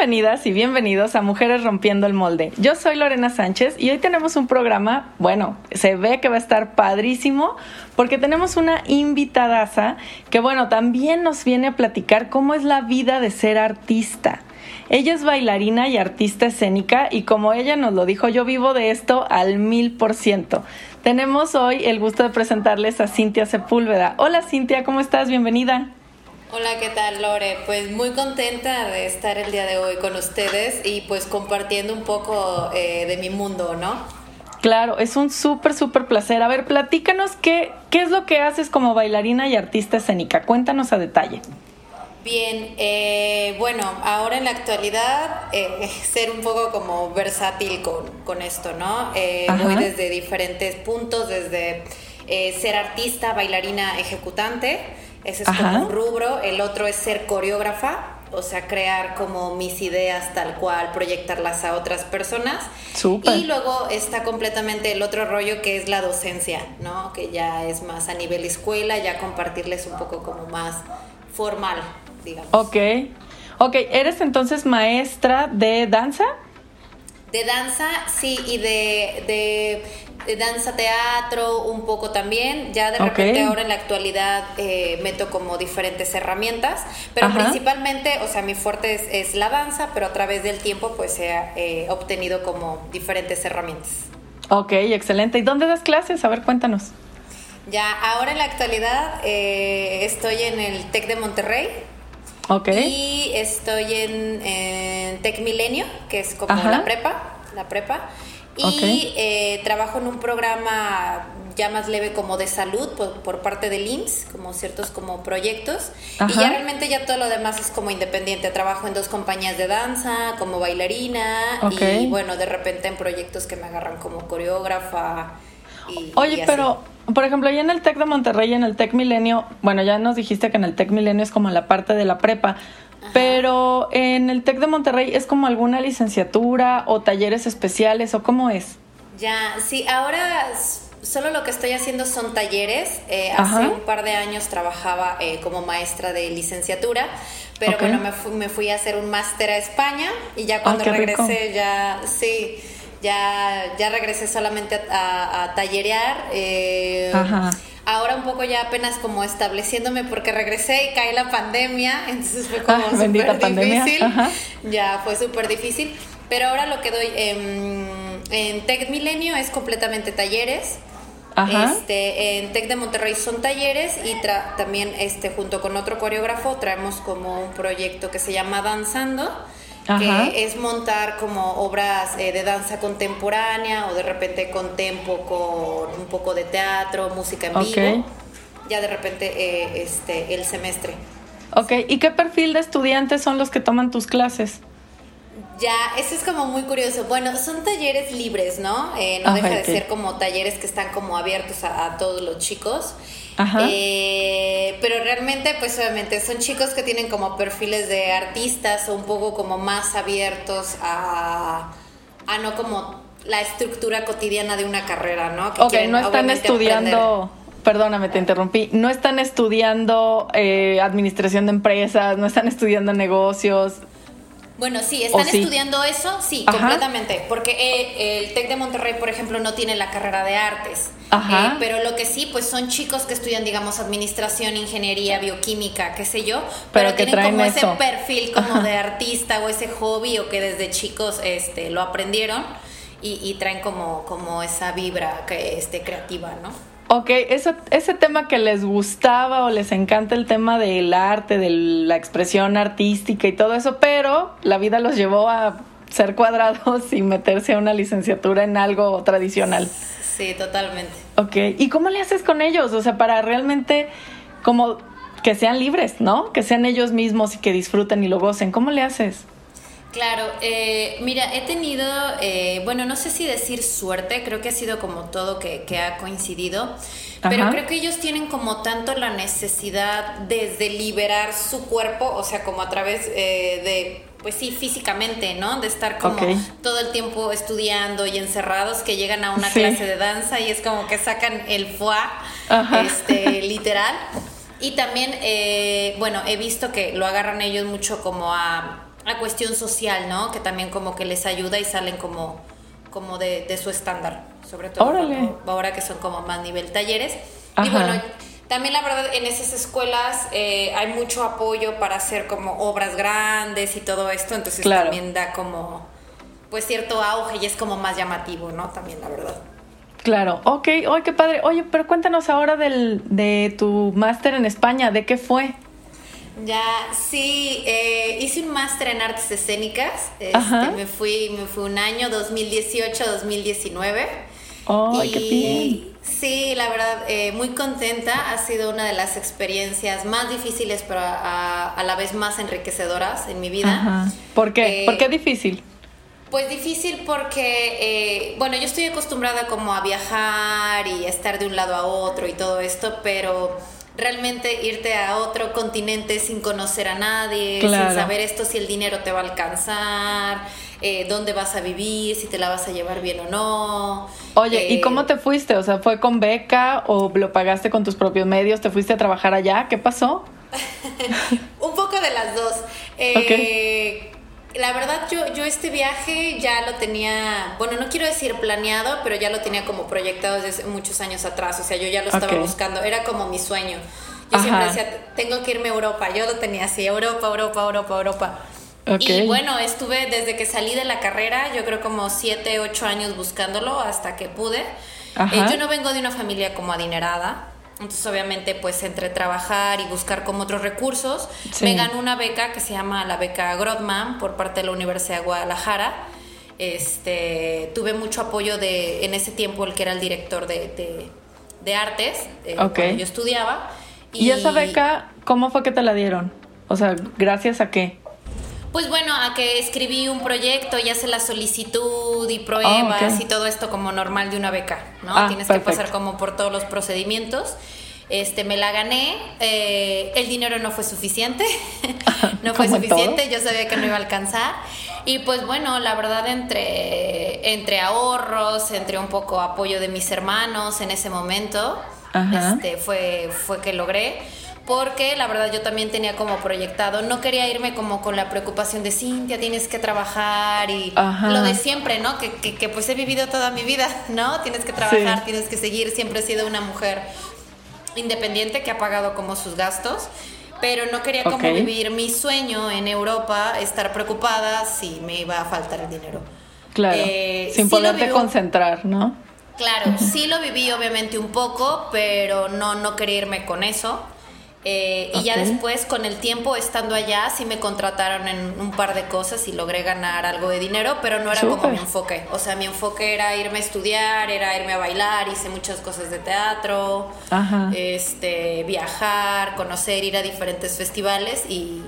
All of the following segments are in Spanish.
Bienvenidas y bienvenidos a Mujeres Rompiendo el Molde. Yo soy Lorena Sánchez y hoy tenemos un programa, bueno, se ve que va a estar padrísimo porque tenemos una invitadaza que, bueno, también nos viene a platicar cómo es la vida de ser artista. Ella es bailarina y artista escénica y como ella nos lo dijo, yo vivo de esto al mil por ciento. Tenemos hoy el gusto de presentarles a Cintia Sepúlveda. Hola Cintia, ¿cómo estás? Bienvenida. Hola, ¿qué tal Lore? Pues muy contenta de estar el día de hoy con ustedes y pues compartiendo un poco eh, de mi mundo, ¿no? Claro, es un súper, súper placer. A ver, platícanos qué, qué es lo que haces como bailarina y artista escénica. Cuéntanos a detalle. Bien, eh, bueno, ahora en la actualidad eh, ser un poco como versátil con, con esto, ¿no? voy desde diferentes puntos, desde ser artista, bailarina, ejecutante ese es como un rubro. El otro es ser coreógrafa, o sea, crear como mis ideas tal cual, proyectarlas a otras personas. Y luego está completamente el otro rollo que es la docencia, ¿no? Que ya es más a nivel escuela, ya compartirles un poco como más formal, digamos. Ok. Ok, ¿eres entonces maestra de danza? De danza, sí, y de danza teatro un poco también. Ya de repente ahora en la actualidad eh, meto como diferentes herramientas, pero principalmente, o sea, mi fuerte es, la danza, pero a través del tiempo pues he eh, obtenido como diferentes herramientas. Ok, excelente. ¿Y dónde das clases? A ver, cuéntanos. Ya, ahora en la actualidad eh, estoy en el TEC de Monterrey. Ok. Y estoy en, en TEC Milenio, que es como la prepa, la prepa. Y eh, trabajo en un programa ya más leve como de salud por, parte del IMSS, como ciertos como proyectos. Y ya realmente ya todo lo demás es como independiente. Trabajo en dos compañías de danza, como bailarina y bueno, de repente en proyectos que me agarran como coreógrafa. Oye, pero por ejemplo, ahí en el TEC de Monterrey, en el TEC Milenio, bueno, ya nos dijiste que en el TEC Milenio es como la parte de la prepa, pero en el TEC de Monterrey es como alguna licenciatura o talleres especiales o cómo es? Ya, sí, ahora solo lo que estoy haciendo son talleres. Eh, hace un par de años trabajaba eh, como maestra de licenciatura, pero bueno, me fui, me fui, a hacer un máster a España y ya cuando regresé ya, sí, ya, ya regresé solamente a, a tallerear. Eh, Ajá ahora un poco ya apenas como estableciéndome porque regresé y cae la pandemia, entonces fue como ah, súper difícil. Ya fue súper difícil. Pero ahora lo que doy en, en Tech Milenio es completamente talleres. Este, en Tech de Monterrey son talleres y también este, junto con otro coreógrafo traemos como un proyecto que se llama Danzando que es montar como obras eh, de danza contemporánea o de repente con tempo, con un poco de teatro, música en vivo. Ya de repente eh, este, el semestre. Ok, ¿y qué perfil de estudiantes son los que toman tus clases? Ya, eso es como muy curioso. Bueno, son talleres libres, ¿no? Eh, no deja de ser como talleres que están como abiertos a todos los chicos. Eh, pero realmente, pues obviamente son chicos que tienen como perfiles de artistas o un poco como más abiertos a, a no como la estructura cotidiana de una carrera, ¿no? ok, no están estudiando... Perdóname, te interrumpí. No están estudiando eh, administración de empresas, no están estudiando negocios, bueno, sí, están estudiando eso, sí, completamente, porque eh, el TEC de Monterrey, por ejemplo, no tiene la carrera de artes, eh, pero lo que sí, pues son chicos que estudian, digamos, administración, ingeniería, bioquímica, qué sé yo, pero, tienen como ese perfil como de artista o ese hobby o que desde chicos este, lo aprendieron y, traen como, como esa vibra que, este, creativa, ¿no? Ok, ese, ese tema que les gustaba o les encanta el tema del arte, de la expresión artística y todo eso, pero la vida los llevó a ser cuadrados y meterse a una licenciatura en algo tradicional. Sí, totalmente. Ok, ¿y cómo le haces con ellos? O sea, para realmente como que sean libres, ¿no? Que sean ellos mismos y que disfruten y lo gocen. ¿Cómo le haces? Claro, eh, mira, he tenido, eh, bueno, no sé si decir suerte, creo que ha sido como todo que, ha coincidido, pero creo que ellos tienen como tanto la necesidad de, liberar su cuerpo, o sea, como a través eh, de, pues sí, físicamente, ¿no? De estar como todo el tiempo estudiando y encerrados, que llegan a una clase de danza y es como que sacan el foie, este, literal. Y también, bueno, he visto que lo agarran ellos mucho como a la cuestión social, ¿no? Que también como que les ayuda y salen como, como de, su estándar, sobre todo ahora que son como más nivel talleres. Y bueno, también la verdad en esas escuelas eh, hay mucho apoyo para hacer como obras grandes y todo esto, entonces también da como pues cierto auge y es como más llamativo, ¿no? También la verdad. Claro, ok, oye, qué padre. Oye, pero cuéntanos ahora del, de tu máster en España, ¿de qué fue? Ya, sí, eh, hice un máster en artes escénicas. Este, me fui, me fui un año, 2018-2019. ¡Ay, qué bien! Sí, la verdad, eh, muy contenta. Ha sido una de las experiencias más difíciles, pero a, la vez más enriquecedoras en mi vida. ¿Por qué? ¿Por qué eh, difícil? Pues difícil porque, bueno, yo estoy acostumbrada como a viajar y estar de un lado a otro y todo esto, pero realmente irte a otro continente sin conocer a nadie, sin saber esto si el dinero te va a alcanzar, eh, dónde vas a vivir, si te la vas a llevar bien o no. Oye, ¿y eh, cómo te fuiste? O sea, ¿fue con beca o lo pagaste con tus propios medios? ¿Te fuiste a trabajar allá? ¿Qué pasó? Un poco de las dos. Eh, la verdad, yo, yo este viaje ya lo tenía, bueno, no quiero decir planeado, pero ya lo tenía como proyectado desde muchos años atrás. O sea, yo ya lo estaba buscando, era como mi sueño. Yo siempre decía, tengo que irme a Europa. Yo lo tenía así, Europa, Europa, Europa, Europa. Y bueno, estuve desde que salí de la carrera, yo creo como siete, ocho años buscándolo hasta que pude. Eh, yo no vengo de una familia como adinerada. Entonces, obviamente, pues entre trabajar y buscar como otros recursos, me ganó una beca que se llama la beca Grodman por parte de la Universidad de Guadalajara. Este, tuve mucho apoyo de, en ese tiempo, el que era el director de, de, artes, eh, cuando yo estudiaba. Y, esa beca, cómo fue que te la dieron? O sea, ¿gracias a qué? Pues bueno, a que escribí un proyecto y hace la solicitud y pruebas ah, y todo esto como normal de una beca, ¿no? Ah, Tienes que pasar como por todos los procedimientos. Este, me la gané, eh, el dinero no fue suficiente, no fue suficiente, yo sabía que no iba a alcanzar. Y pues bueno, la verdad entre, entre ahorros, entre un poco apoyo de mis hermanos en ese momento, este, fue, fue que logré porque la verdad yo también tenía como proyectado, no quería irme como con la preocupación de Cintia, tienes que trabajar y lo de siempre, ¿no? Que, que, pues he vivido toda mi vida, ¿no? Tienes que trabajar, tienes que seguir, siempre he sido una mujer independiente que ha pagado como sus gastos, pero no quería como vivir mi sueño en Europa, estar preocupada si me iba a faltar el dinero. Claro, eh, sin poderte concentrar, ¿no? Claro, sí lo viví obviamente un poco, pero no, no quería irme con eso. Eh, y ya después, con el tiempo estando allá, sí me contrataron en un par de cosas y logré ganar algo de dinero, pero no era como mi enfoque. O sea, mi enfoque era irme a estudiar, era irme a bailar, hice muchas cosas de teatro, este viajar, conocer, ir a diferentes festivales y,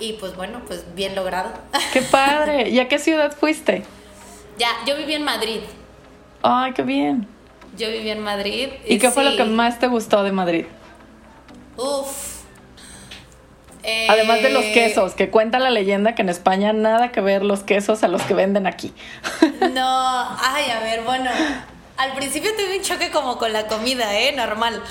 y pues bueno, pues bien logrado. ¡Qué padre! ¿Y a qué ciudad fuiste? Ya, yo viví en Madrid. ¡Ay, qué bien! Yo viví en Madrid. ¿Y, qué fue lo que más te gustó de Madrid? Uf. Además de los eh, quesos, que cuenta la leyenda que en España nada que ver los quesos a los que venden aquí. No, ay, a ver, bueno, al principio tuve un choque como con la comida, ¿eh? Normal.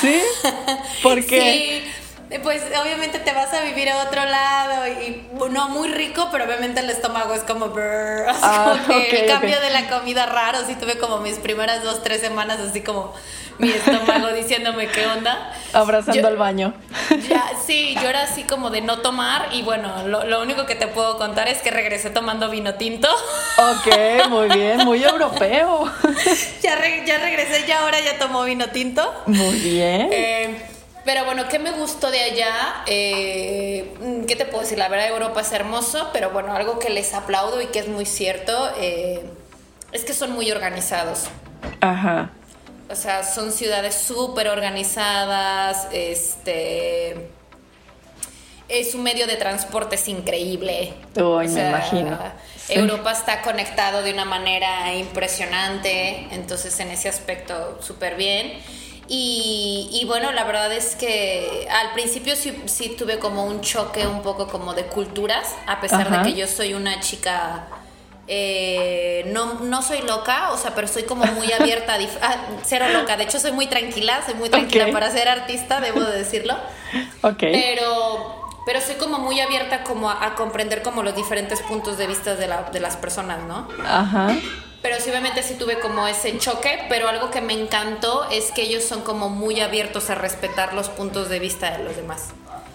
¿Sí? ¿Por qué? Sí, pues obviamente te vas a vivir a otro lado y no muy rico, pero obviamente el estómago es como, ah, el cambio de la comida raro, sí tuve como mis primeras dos, tres semanas así como mi estómago diciéndome qué onda. Abrazando al baño. Ya, sí, yo era así como de no tomar y bueno, lo, único que te puedo contar es que regresé tomando vino tinto. Ok, muy bien, muy europeo. ya, ya regresé, ya ahora ya tomo vino tinto. Muy bien. Eh, pero bueno, ¿qué me gustó de allá? Eh, ¿Qué te puedo decir? La verdad, Europa es hermoso, pero bueno, algo que les aplaudo y que es muy cierto eh, es que son muy organizados. Ajá. O sea, son ciudades súper organizadas, este... es un medio de transporte es increíble. Uy, me imagino. Europa está conectado de una manera impresionante, entonces en ese aspecto súper bien. Y, bueno, la verdad es que al principio sí, tuve como un choque un poco como de culturas, a pesar de que yo soy una chica eh, no, no soy loca, o sea, pero soy como muy abierta, a ah, cero loca. De hecho, soy muy tranquila, soy muy tranquila para ser artista, debo de decirlo. Ok. Pero, pero soy como muy abierta como a, comprender como los diferentes puntos de vista de, la, de las personas, ¿no? Ajá. Pero sí, obviamente sí tuve como ese choque, pero algo que me encantó es que ellos son como muy abiertos a respetar los puntos de vista de los demás.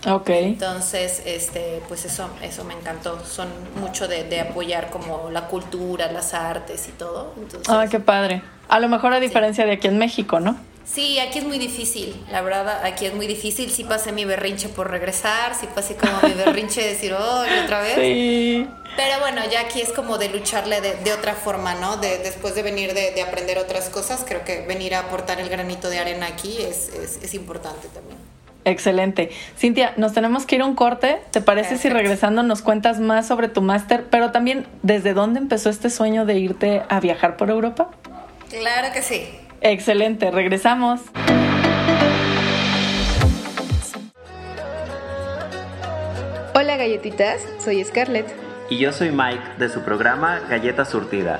Ok. Entonces, este, pues eso, eso me encantó. Son mucho de, apoyar como la cultura, las artes y todo. ah, qué padre. A lo mejor a diferencia de aquí en México, ¿no? Sí, aquí es muy difícil, la verdad, aquí es muy difícil. Sí pasé mi berrinche por regresar, sí pasé como mi berrinche de decir, oh, otra vez. Sí. Pero bueno, ya aquí es como de lucharle de, otra forma, ¿no? De, después de venir de, aprender otras cosas, creo que venir a aportar el granito de arena aquí es, es importante también. Excelente. Cintia, nos tenemos que ir a un corte. ¿Te parece si regresando nos cuentas más sobre tu máster, pero también desde dónde empezó este sueño de irte a viajar por Europa? Claro que sí. Excelente, regresamos. Hola galletitas, soy Scarlett. Y yo soy Mike de su programa Galleta Surtida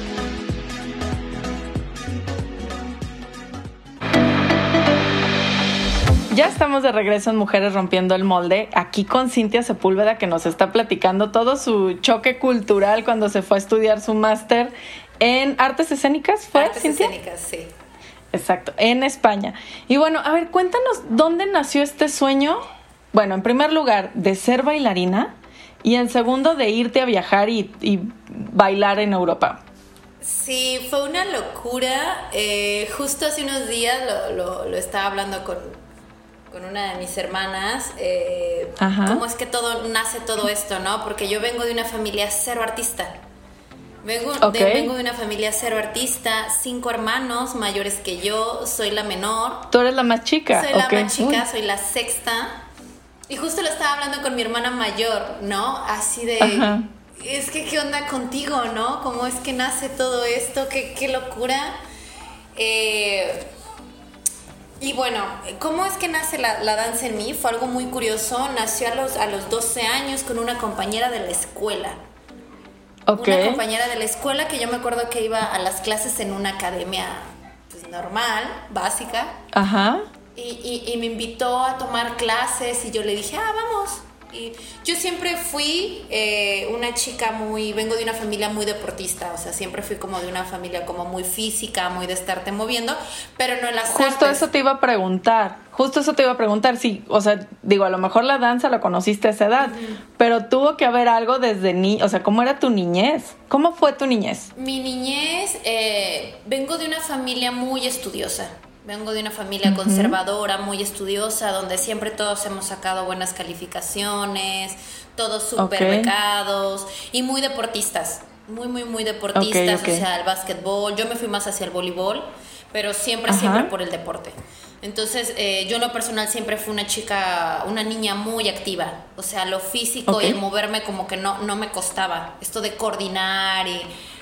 Ya estamos de regreso en Mujeres Rompiendo el Molde, aquí con Cintia Sepúlveda que nos está platicando todo su choque cultural cuando se fue a estudiar su máster en artes escénicas, ¿fue? Artes escénicas, sí. Exacto, en España. Y bueno, a ver, cuéntanos dónde nació este sueño. Bueno, en primer lugar, de ser bailarina y en segundo, de irte a viajar y, bailar en Europa. Sí, fue una locura. Eh, justo hace unos días lo estaba hablando con, con una de mis hermanas, eh, cómo es que todo nace todo esto, ¿no? Porque yo vengo de una familia cero artista. Vengo, de, vengo de una familia cero artista, cinco hermanos mayores que yo, soy la menor. Tú eres la más chica. Soy la más chica, soy la sexta. Y justo lo estaba hablando con mi hermana mayor, ¿no? Así de... Es que, ¿qué onda contigo, no? ¿Cómo es que nace todo esto? ¿Qué, qué locura? Eh, y bueno, ¿cómo es que nace la, danza en mí? Fue algo muy curioso. Nació a los, a los 12 años con una compañera de la escuela. Una compañera de la escuela que yo me acuerdo que iba a las clases en una academia pues, normal, básica. Ajá. Y, y me invitó a tomar clases y yo le dije, ah, vamos. Y yo siempre fui eh, una chica muy, vengo de una familia muy deportista, o sea, siempre fui como de una familia como muy física, muy de estarte moviendo, pero no en las Justo eso te iba a preguntar, justo eso te iba a preguntar, sí, o sea, digo, a lo mejor la danza la conociste a esa edad, pero tuvo que haber algo desde ni, o sea, ¿cómo era tu niñez? ¿Cómo fue tu niñez? Mi niñez, eh, vengo de una familia muy estudiosa. Vengo de una familia conservadora, muy estudiosa, donde siempre todos hemos sacado buenas calificaciones, todos súper becados y muy deportistas, muy, muy, muy deportistas, o sea, el básquetbol. Yo me fui más hacia el voleibol, pero siempre, siempre por el deporte. Entonces, eh, yo en lo personal siempre fui una chica, una niña muy activa. O sea, lo físico y el moverme como que no, no me costaba. Esto de coordinar y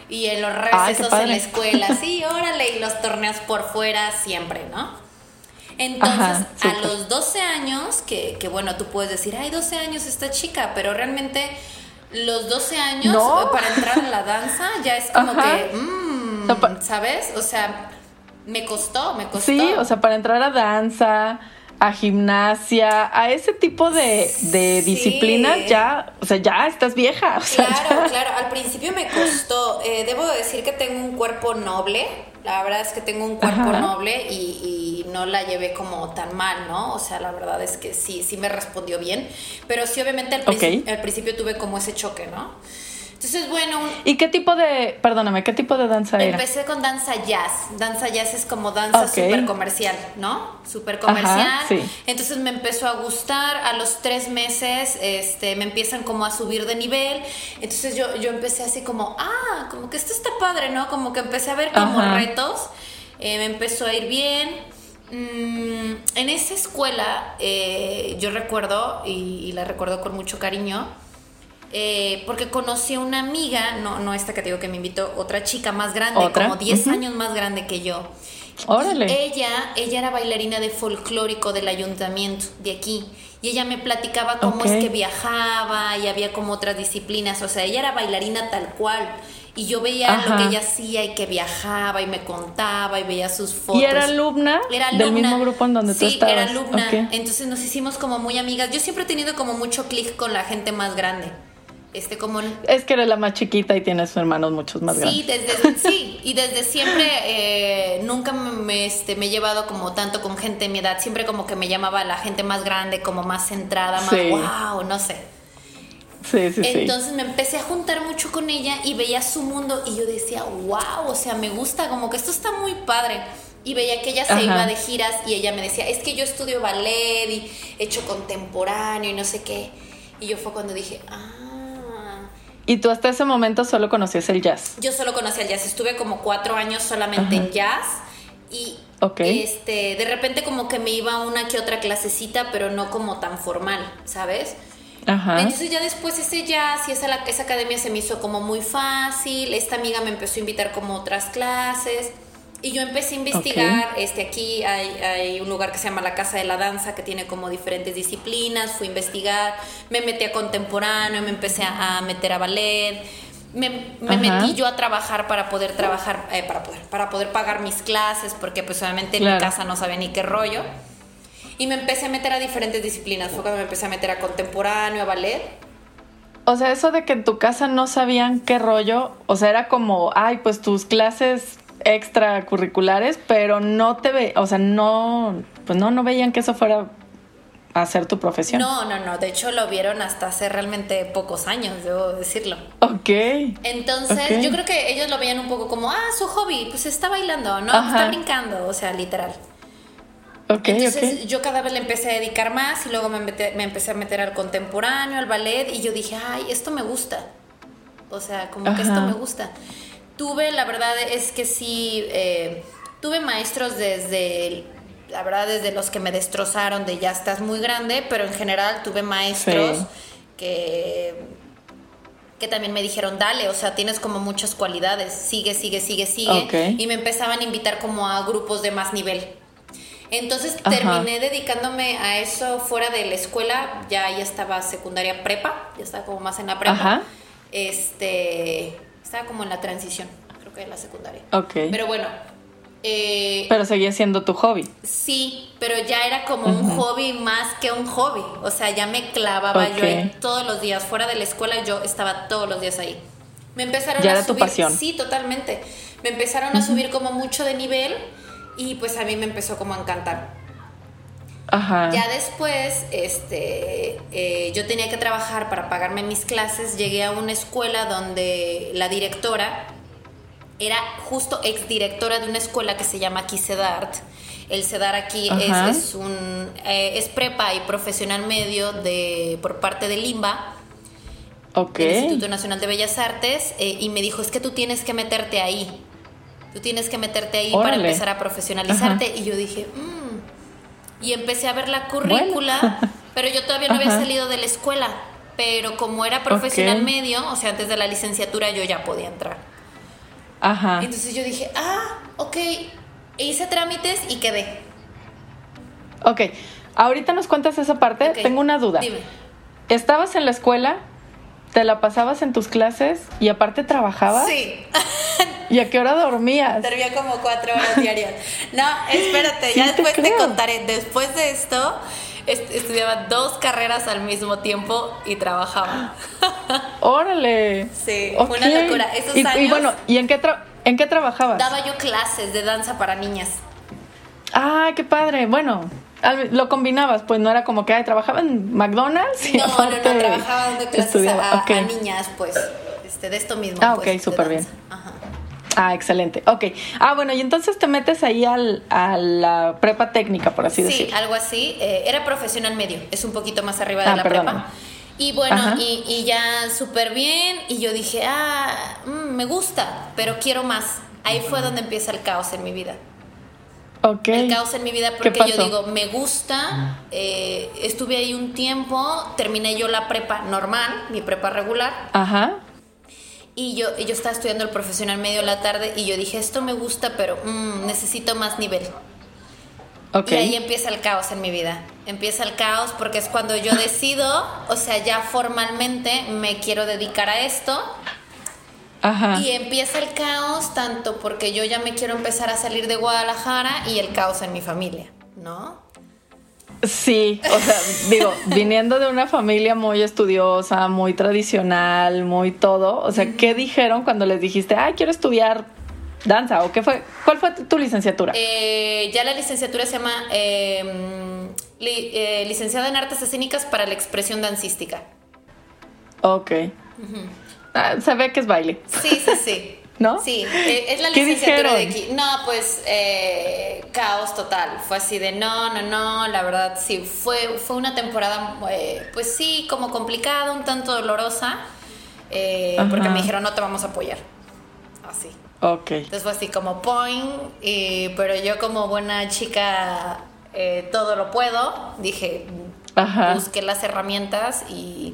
y en los recesos en la escuela, sí, órale, y los torneos por fuera siempre, ¿no? Entonces, a los 12 años, que, que, bueno, tú puedes decir, ay, 12 años esta chica, pero realmente los 12 años para entrar a la danza ya es como que, mmm, ¿sabes? O sea, me costó, me costó. Sí, o sea, para entrar a danza, a gimnasia, a ese tipo de, de disciplinas, ya, o sea, ya estás vieja. claro, claro, al principio me costó. Eh, debo decir que tengo un cuerpo noble, la verdad es que tengo un cuerpo noble y, no la llevé como tan mal, ¿no? O sea, la verdad es que sí, sí me respondió bien, pero sí obviamente al, al principio tuve como ese choque, ¿no? Entonces, bueno... ¿Y qué tipo de, perdóname, qué tipo de danza era? Empecé con danza jazz. Danza jazz es como danza súper comercial, ¿no? Súper comercial. sí. Entonces me empezó a gustar. A los tres meses este, me empiezan como a subir de nivel. Entonces yo, yo empecé así como, ah, como que esto está padre, ¿no? Como que empecé a ver como retos. Eh, me empezó a ir bien. Mm, en esa escuela, eh, yo recuerdo, y la recuerdo con mucho cariño, eh, porque conocí a una amiga, no, no esta que te digo que me invitó, otra chica más grande, como 10 años más grande que yo. Órale. ella, ella era bailarina de folclórico del ayuntamiento de aquí. Y ella me platicaba cómo es que viajaba y había como otras disciplinas. O sea, ella era bailarina tal cual. Y yo veía lo que ella hacía y que viajaba y me contaba y veía sus fotos. ¿Y era alumna? Era alumna. Del mismo grupo en donde tú estabas. Sí, era alumna. Entonces nos hicimos como muy amigas. Yo siempre he tenido como mucho clic con la gente más grande. Este, como... Es que eres la más chiquita y tienes hermanos muchos más grandes. Sí, desde, sí, y desde siempre eh, nunca me, este, me he llevado como tanto con gente de mi edad, siempre como que me llamaba la gente más grande, como más centrada, más wow, no sé. Sí, sí, Entonces me empecé a juntar mucho con ella y veía su mundo y yo decía, wow, o sea, me gusta, como que esto está muy padre. Y veía que ella se iba de giras y ella me decía, es que yo estudio ballet y hecho contemporáneo y no sé qué. Y yo fue cuando dije, ah ¿Y tú hasta ese momento solo conocías el jazz? Yo solo conocía el jazz. Estuve como cuatro años solamente en jazz. Y este, de repente como que me iba a una que otra clasecita, pero no como tan formal, ¿sabes? Ajá. Entonces ya después ese jazz y esa, esa academia se me hizo como muy fácil. Esta amiga me empezó a invitar como otras clases. Y yo empecé a investigar, este, aquí hay, un lugar que se llama la Casa de la Danza que tiene como diferentes disciplinas, fui a investigar, me metí a contemporáneo, me empecé a, meter a ballet, me, metí yo a trabajar para poder trabajar, eh, para, poder, para poder pagar mis clases, porque pues obviamente en mi casa no sabía ni qué rollo. Y me empecé a meter a diferentes disciplinas, fue cuando me empecé a meter a contemporáneo, a ballet. O sea, eso de que en tu casa no sabían qué rollo, o sea, era como, ay, pues tus clases extracurriculares, pero no te ve, o sea, no, pues no, no veían que eso fuera a ser tu profesión. No, no, no. De hecho, lo vieron hasta hace realmente pocos años, debo decirlo. Ok. Entonces, yo creo que ellos lo veían un poco como, ah, su hobby, pues está bailando, ¿no? Está brincando, o sea, literal. Okay, Entonces yo cada vez le empecé a dedicar más y luego me, me, empecé a meter al contemporáneo, al ballet y yo dije, ay, esto me gusta. O sea, como que esto me gusta. Tuve, la verdad es que sí, eh, tuve maestros desde, la verdad, desde los que me destrozaron de ya estás muy grande, pero en general tuve maestros que que también me dijeron, dale, o sea, tienes como muchas cualidades, sigue, sigue, sigue, sigue. Y me empezaban a invitar como a grupos de más nivel. Entonces terminé dedicándome a eso fuera de la escuela, ya ya estaba secundaria prepa, ya estaba como más en la prepa. Este, estaba como en la transición, creo que en la secundaria. Ok. Pero bueno. Eh, pero seguía siendo tu hobby. Sí, pero ya era como un hobby más que un hobby. O sea, ya me clavaba yo ahí todos los días. Fuera de la escuela yo estaba todos los días ahí. Me empezaron ya a era tu pasión. Sí, totalmente. Me empezaron a subir como mucho de nivel y pues a mí me empezó como a encantar. Ya después, este, eh, yo tenía que trabajar para pagarme mis clases. Llegué a una escuela donde la directora era justo exdirectora de una escuela que se llama aquí CEDART. El CEDAR aquí es, un eh, es prepa y profesional medio de por parte de Limba. Okay. Instituto Nacional de Bellas Artes, eh, y me dijo, es que tú tienes que meterte ahí. Tú tienes que meterte ahí para empezar a profesionalizarte. Y yo dije, mmm, y empecé a ver la currícula, pero yo todavía no había salido de la escuela, pero como era profesional medio, o sea, antes de la licenciatura yo ya podía entrar. Ajá. Entonces yo dije, ah, ok, hice trámites y quedé. Ok, ahorita nos cuentas esa parte, tengo una duda. Dime. ¿Estabas en la escuela? ¿Te la pasabas en tus clases y aparte trabajabas? Sí. ¿Y a qué hora dormías? Dormía como cuatro horas diarias. No, espérate, ya después te, contaré. Después de esto, estudiaba dos carreras al mismo tiempo y trabajaba. ¡Órale! Sí, fue una locura. Esos y, años, y bueno, ¿y en qué, en qué trabajabas? Daba yo clases de danza para niñas. ¡Ah, qué padre! Bueno, lo combinabas, pues no era como que trabajaba en McDonald's. no, no, no, trabajaba dando clases a, niñas, pues. este, de esto mismo. Ah, ok, pues, súper bien. Ajá. Ah, excelente. Ok. Ah, bueno, y entonces te metes ahí al, a la prepa técnica, por así decirlo. Sí, algo así. Eh, era profesional medio, es un poquito más arriba de ah, la prepa. Y bueno, y, y, ya súper bien. Y yo dije, ah, mm, me gusta, pero quiero más. Ahí fue donde empieza el caos en mi vida. Ok. El caos en mi vida porque yo digo, me gusta. Eh, estuve ahí un tiempo, terminé yo la prepa normal, mi prepa regular. Ajá. Y yo, yo estaba estudiando el profesional medio de la tarde y yo dije, esto me gusta, pero mm, necesito más nivel. Y ahí empieza el caos en mi vida. Empieza el caos porque es cuando yo decido, o sea, ya formalmente me quiero dedicar a esto. Ajá. Y empieza el caos tanto porque yo ya me quiero empezar a salir de Guadalajara y el caos en mi familia, ¿no? Sí, o sea, digo, viniendo de una familia muy estudiosa, muy tradicional, muy todo, o sea, ¿qué dijeron cuando les dijiste, ay, quiero estudiar danza? ¿O qué fue? ¿Cuál fue tu licenciatura? Eh, ya la licenciatura se llama em, eh, licenciada en artes escénicas para la expresión dancística. Ok. Ah, se ve que es baile. Sí, sí, sí. ¿No? Sí, eh, es la licenciatura de aquí. No, pues caos total. Fue así de no, no, no. La verdad, sí, fue, fue una temporada, pues sí, como complicada, un tanto dolorosa. porque me dijeron, no te vamos a apoyar. Así. Ok. Entonces fue así como point, pero yo como buena chica eh, todo lo puedo, dije, busqué las herramientas y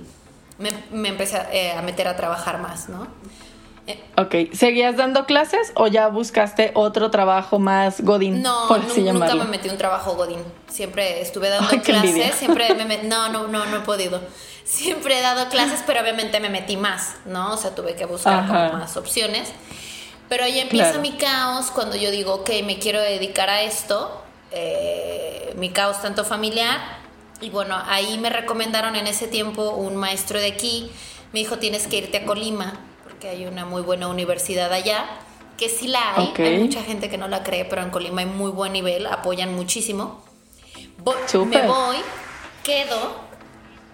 me, empecé eh, a, meter a trabajar más, ¿no? Eh, ok, ¿seguías dando clases o ya buscaste otro trabajo más Godín? No, nunca me metí un trabajo Godín. Siempre estuve dando clases, siempre me, no, no, no, no he podido. Siempre he dado clases, pero obviamente me metí más, ¿no? O sea, tuve que buscar más opciones. Pero ahí empieza mi caos cuando yo digo, ok, me quiero dedicar a esto, eh, mi caos tanto familiar. Y bueno, ahí me recomendaron en ese tiempo un maestro de aquí, me dijo, tienes que irte a Colima, porque hay una muy buena universidad allá, que sí la hay, hay mucha gente que no la cree, pero en Colima hay muy buen nivel, apoyan muchísimo. me voy, quedo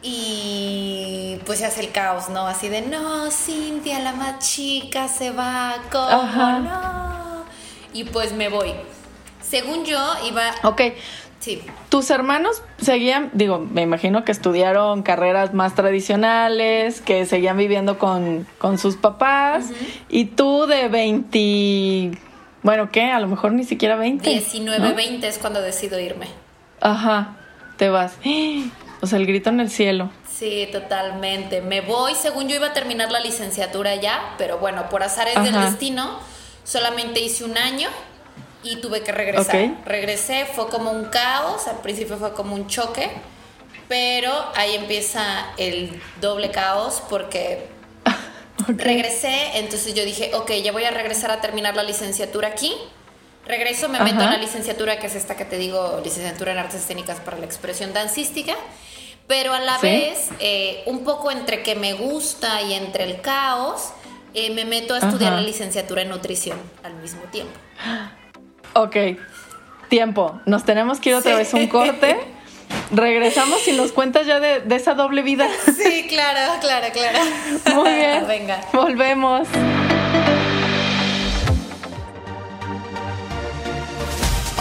y pues se hace el caos, ¿no? Así de, no, Cintia, la más chica se va, ¿cómo no? Y pues me voy. Según yo, iba... Ok. Sí. ¿Tus hermanos seguían, digo, me imagino que estudiaron carreras más tradicionales, que seguían viviendo con, sus papás, y tú de 20, bueno, ¿qué? A lo mejor ni siquiera 20. 19, 20 es cuando decido irme. Ajá, te vas. O sea, el grito en el cielo. Sí, totalmente. Me voy, según yo iba a terminar la licenciatura ya, pero bueno, por azares del destino, solamente hice un año y tuve que regresar. Regresé, fue como un caos, al principio fue como un choque, pero ahí empieza el doble caos porque regresé, entonces yo dije, ok, ya voy a regresar a terminar la licenciatura aquí. Regreso, me meto en la licenciatura, que es esta que te digo, licenciatura en artes escénicas para la expresión dancística pero a la vez, eh, un poco entre que me gusta y entre el caos, eh, me meto a estudiar la licenciatura en nutrición al mismo tiempo. Ok, tiempo. Nos tenemos que ir otra vez un corte. Regresamos y nos cuentas ya de, de esa doble vida. Sí, claro, claro, claro. Muy bien. Venga. Volvemos.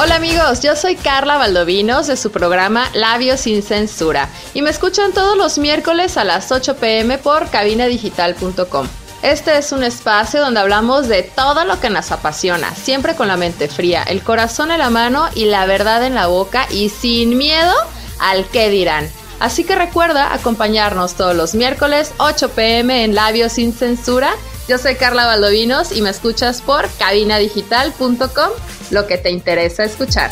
Hola amigos, yo soy Carla Valdovinos de su programa Labios sin Censura y me escuchan todos los miércoles a las 8 pm por cabinadigital.com. Este es un espacio donde hablamos de todo lo que nos apasiona, siempre con la mente fría, el corazón en la mano y la verdad en la boca y sin miedo al que dirán. Así que recuerda acompañarnos todos los miércoles 8 pm en Labios sin Censura. Yo soy Carla Valdovinos y me escuchas por cabinadigital.com lo que te interesa escuchar.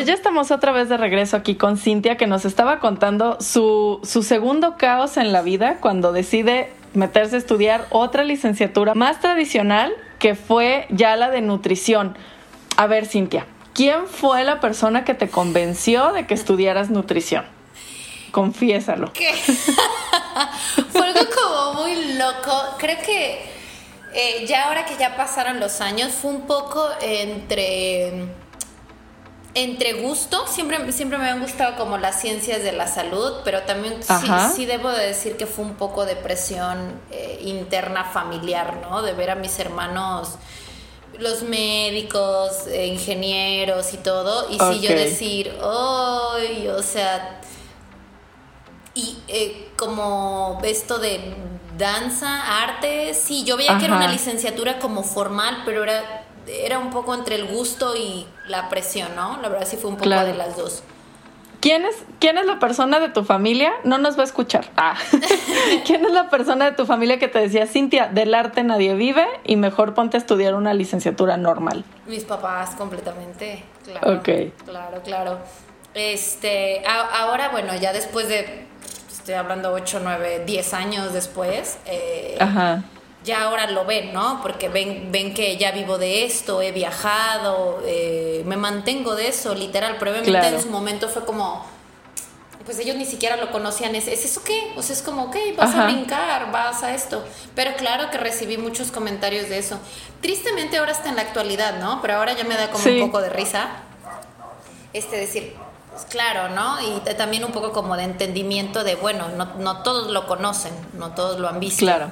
Pues ya estamos otra vez de regreso aquí con Cintia que nos estaba contando su, su segundo caos en la vida cuando decide meterse a estudiar otra licenciatura más tradicional que fue ya la de nutrición. A ver, Cintia, ¿quién fue la persona que te convenció de que estudiaras nutrición? Confiésalo. Fue algo como muy loco. Creo que eh, ya ahora que ya pasaron los años, fue un poco entre entre gusto, siempre, siempre me han gustado como las ciencias de la salud, pero también sí, debo de decir que fue un poco de presión eh, interna familiar, ¿no? De ver a mis hermanos, los médicos, eh, ingenieros y todo, y sí yo decir, ¡ay! o sea, y eh, como esto de danza, arte, sí, yo veía que era una licenciatura como formal, pero era era un poco entre el gusto y la presión, ¿no? La verdad sí fue un poco de las dos. ¿Quién es, ¿Quién es la persona de tu familia? No nos va a escuchar. Ah. ¿Quién es la persona de tu familia que te decía, Cintia, del arte nadie vive y mejor ponte a estudiar una licenciatura normal? Mis papás, completamente. Claro. Ok. Claro, claro. Este, ahora, bueno, ya después de, estoy hablando 8, 9, 10 años después, eh, Ajá ya ahora lo ven, ¿no? Porque ven, ven que ya vivo de esto, he viajado, eh, me mantengo de eso, literal. Pero obviamente en su momento fue como, pues ellos ni siquiera lo conocían. ¿Es, ¿es eso qué? O sea, es como, ok, vas a brincar, vas a esto. Pero claro que recibí muchos comentarios de eso. Tristemente ahora está en la actualidad, ¿no? Pero ahora ya me da como un poco de risa. Este decir, pues claro, ¿no? Y también un poco como de entendimiento de, bueno, no, no todos lo conocen, no todos lo han visto. Claro.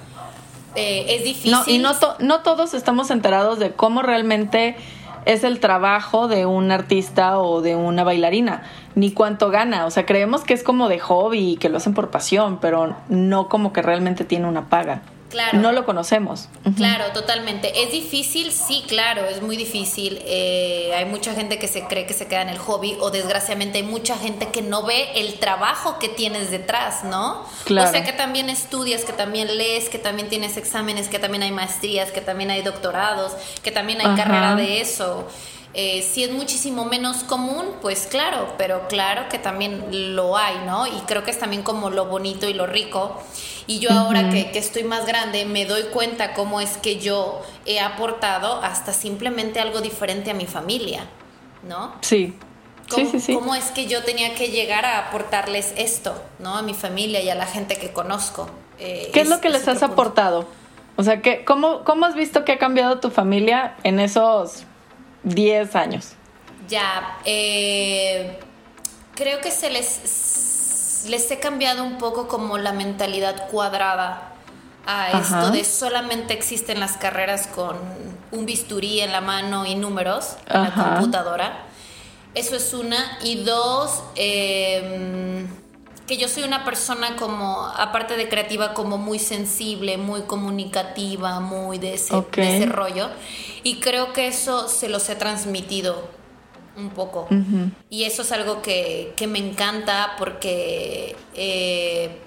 Eh, es difícil. No, y no, no todos estamos enterados de cómo realmente es el trabajo de un artista o de una bailarina, ni cuánto gana. O sea, creemos que es como de hobby y que lo hacen por pasión, pero no como que realmente tiene una paga. Claro. No lo conocemos. Claro, totalmente. Es difícil, sí, claro, es muy difícil. Eh, hay mucha gente que se cree que se queda en el hobby o desgraciadamente hay mucha gente que no ve el trabajo que tienes detrás, ¿no? Claro. O sea, que también estudias, que también lees, que también tienes exámenes, que también hay maestrías, que también hay doctorados, que también hay carrera de eso. Eh, si es muchísimo menos común, pues claro, pero claro que también lo hay, ¿no? Y creo que es también como lo bonito y lo rico. Y yo ahora que, estoy más grande me doy cuenta cómo es que yo he aportado hasta simplemente algo diferente a mi familia, ¿no? Sí. ¿Cómo, sí, sí, sí. ¿Cómo es que yo tenía que llegar a aportarles esto, ¿no? A mi familia y a la gente que conozco. Eh, ¿Qué es, lo que les has aportado? O sea, que, ¿cómo, ¿cómo has visto que ha cambiado tu familia en esos 10 años? Ya, eh, creo que se les, les he cambiado un poco como la mentalidad cuadrada a esto de solamente existen las carreras con un bisturí en la mano y números en la computadora. Eso es una. Y dos, em, que yo soy una persona como, aparte de creativa, como muy sensible, muy comunicativa, muy de ese, rollo. Y creo que eso se los he transmitido un poco. Y eso es algo que, me encanta porque eh,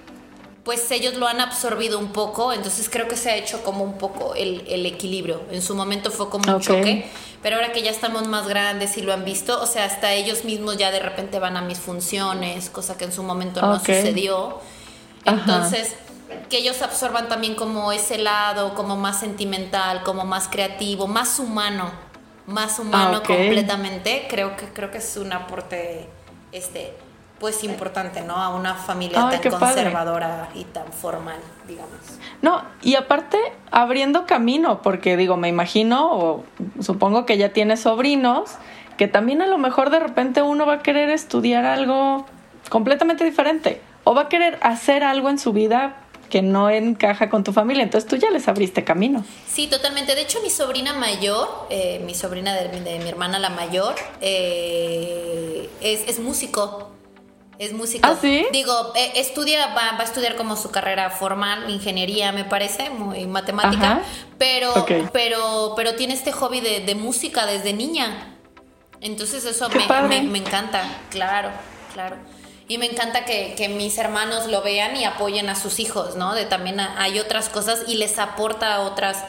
pues ellos lo han absorbido un poco, entonces creo que se ha hecho como un poco el, equilibrio. En su momento fue como un choque, pero ahora que ya estamos más grandes y lo han visto, o sea, hasta ellos mismos ya de repente van a mis funciones, cosa que en su momento no sucedió. Entonces, que ellos absorban también como ese lado, como más sentimental, como más creativo, más humano, más humano ah, completamente, creo que, creo que es un aporte este pues importante, ¿no? A una familia tan conservadora y tan formal, digamos. No, y aparte abriendo camino, porque digo, me imagino o supongo que ya tiene sobrinos, que también a lo mejor de repente uno va a querer estudiar algo completamente diferente o va a querer hacer algo en su vida que no encaja con tu familia. Entonces tú ya les abriste camino. Sí, totalmente. De hecho, mi sobrina mayor, eh, mi sobrina de, mi hermana la mayor, eh, es, es músico es músico. ¿Ah, sí? Digo, eh, estudia, va, a estudiar como su carrera formal, ingeniería, me parece, muy matemática, pero, pero, pero tiene este hobby de, música desde niña. Entonces eso me, me, encanta, claro, claro. Y me encanta que, que, mis hermanos lo vean y apoyen a sus hijos, ¿no? De también hay otras cosas y les aporta otras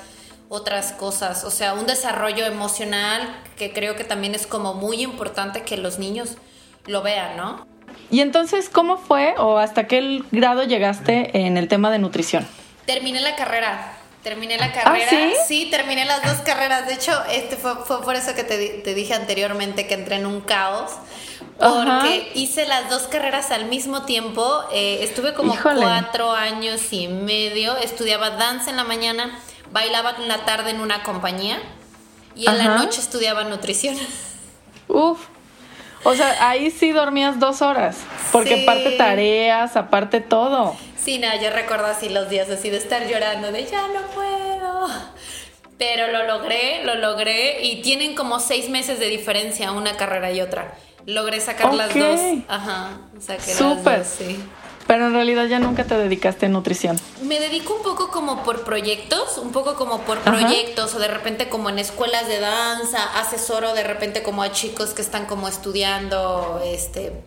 otras cosas, o sea, un desarrollo emocional que creo que también es como muy importante que los niños lo vean, ¿no? Y entonces, ¿cómo fue o hasta qué grado llegaste en el tema de nutrición? Terminé la carrera. Terminé la carrera. ¿Ah, sí? terminé las dos carreras. De hecho, este fue, fue por eso que te, dije anteriormente que entré en un caos. Porque hice las dos carreras al mismo tiempo. Eh, estuve como cuatro años y medio. Estudiaba danza en la mañana, bailaba en la tarde en una compañía y en la noche estudiaba nutrición. Uf. O sea, ahí sí dormías dos horas, porque aparte tareas, aparte todo. Sí, nada, yo recuerdo así los días así de estar llorando, de ya no puedo. Pero lo logré, lo logré y tienen como seis meses de diferencia una carrera y otra. Logré sacar las dos. Ajá, saqué las dos, sí. Pero en realidad ya nunca te dedicaste a nutrición. Me dedico un poco como por proyectos, un poco como por proyectos o de repente como en escuelas de danza, asesoro de repente como a chicos que están como estudiando este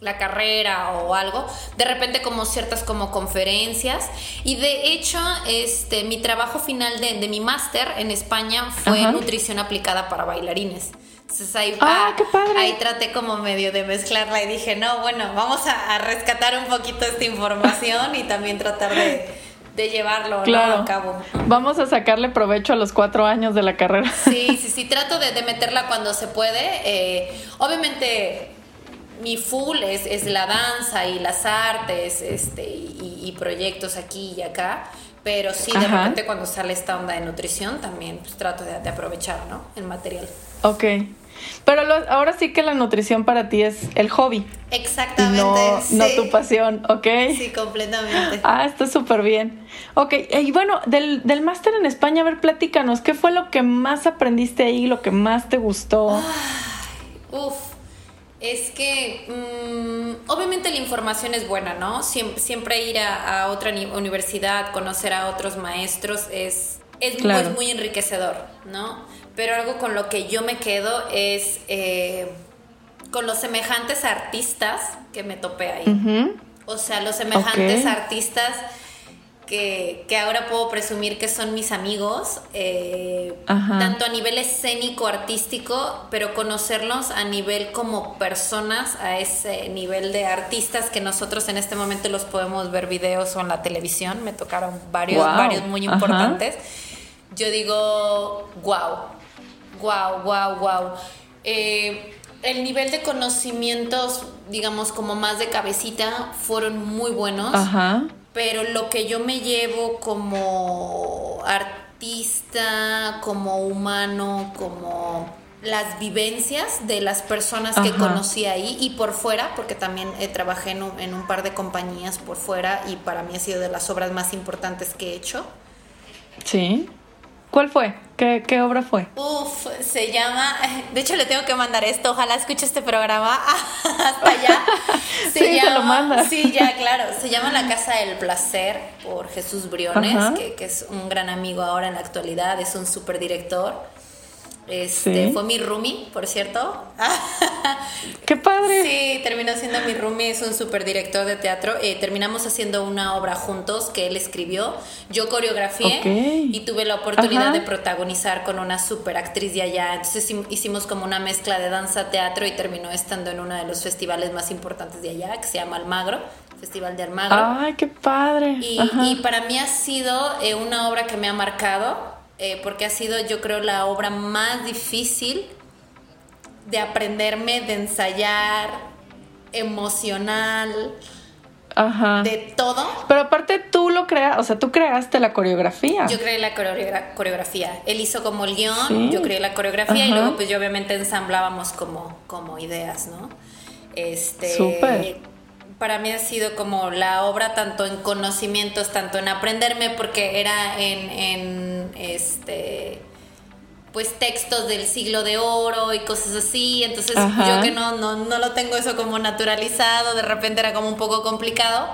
la carrera o algo, de repente como ciertas como conferencias y de hecho este mi trabajo final de, mi máster en España fue nutrición aplicada para bailarines. Entonces ahí, ah, qué padre. ahí traté como medio de mezclarla y dije, no, bueno, vamos a, rescatar un poquito esta información y también tratar de, llevarlo a cabo. Vamos a sacarle provecho a los cuatro años de la carrera. Sí, sí, sí, trato de, meterla cuando se puede. Eh, obviamente mi full es, es, la danza y las artes este, y, proyectos aquí y acá. Pero sí, de repente cuando sale esta onda de nutrición también pues, trato de, de aprovechar ¿no? el material. Ok. Pero ahora sí que la nutrición para ti es el hobby. Exactamente. No, tu pasión, ¿ok? Sí, completamente. Ah, está súper bien. Ok, y bueno, del, del máster en España, a ver, platícanos, ¿qué fue lo que más aprendiste ahí, lo que más te gustó? uf, es que mm, obviamente la información es buena, ¿no? Siempre, ir a, otra universidad, conocer a otros maestros es, es muy enriquecedor, ¿no? Pero algo con lo que yo me quedo es eh, con los semejantes artistas que me topé ahí. O sea, los semejantes artistas que, ahora puedo presumir que son mis amigos, eh, tanto a nivel escénico, artístico, pero conocerlos a nivel como personas, a ese nivel de artistas que nosotros en este momento los podemos ver videos o en la televisión. Me tocaron varios, varios muy importantes. Yo digo, wow Wow, wow, wow. el nivel de conocimientos, digamos, como más de cabecita, fueron muy buenos. Ajá. Pero lo que yo me llevo como artista, como humano, como las vivencias de las personas que conocí ahí y por fuera, porque también eh, trabajé en un, en un, par de compañías por fuera y para mí ha sido de las obras más importantes que he hecho. Sí. ¿Cuál fue? ¿Qué, ¿Qué, obra fue? Uf, se llama. De hecho, le tengo que mandar esto. Ojalá escuche este programa hasta allá. Se sí, se lo manda. Sí, ya, claro. Se llama La Casa del Placer por Jesús Briones, que, que, es un gran amigo ahora en la actualidad. Es un super director. Este, Fue mi roomie, por cierto. ¡Qué padre! Sí, terminó siendo mi roomie, es un super director de teatro. Eh, terminamos haciendo una obra juntos que él escribió. Yo coreografié y tuve la oportunidad de protagonizar con una super actriz de allá. Entonces hicimos como una mezcla de danza-teatro y terminó estando en uno de los festivales más importantes de allá, que se llama Almagro. Festival de Almagro. ¡Ay, qué padre! Y, para mí ha sido eh, una obra que me ha marcado eh, porque ha sido yo creo la obra más difícil de aprenderme, de ensayar, emocional, Ajá. de todo. Pero aparte tú lo creas, o sea, tú creaste la coreografía. Yo creé la coreografía. Él hizo como el guion, yo creé la coreografía y luego pues yo obviamente ensamblábamos como, como ideas, ¿no? Este, Súper para mí ha sido como la obra tanto en conocimientos, tanto en aprenderme, porque era en, este pues textos del siglo de oro y cosas así, entonces yo que no, no, no lo tengo eso como naturalizado, de repente era como un poco complicado,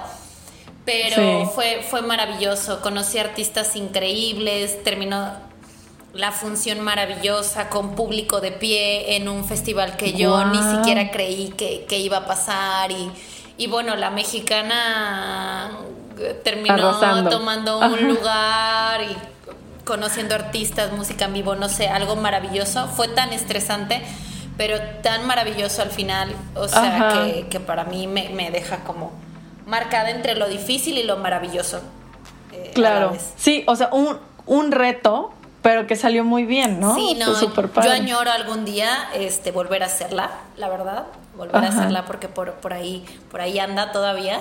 pero fue, fue maravilloso, conocí artistas increíbles, terminó la función maravillosa con público de pie en un festival que yo ni siquiera creí que, que iba a pasar. Y y bueno, la mexicana terminó tomando un lugar y conociendo artistas, música en vivo, no sé, algo maravilloso. Fue tan estresante, pero tan maravilloso al final. O sea, que, para mí me, deja como marcada entre lo difícil y lo maravilloso. Eh, claro. Sí, o sea, un, un reto, pero que salió muy bien, ¿no? Sí, no, yo añoro algún día este, volver a hacerla, la verdad volver a hacerla porque por, por ahí por ahí anda todavía.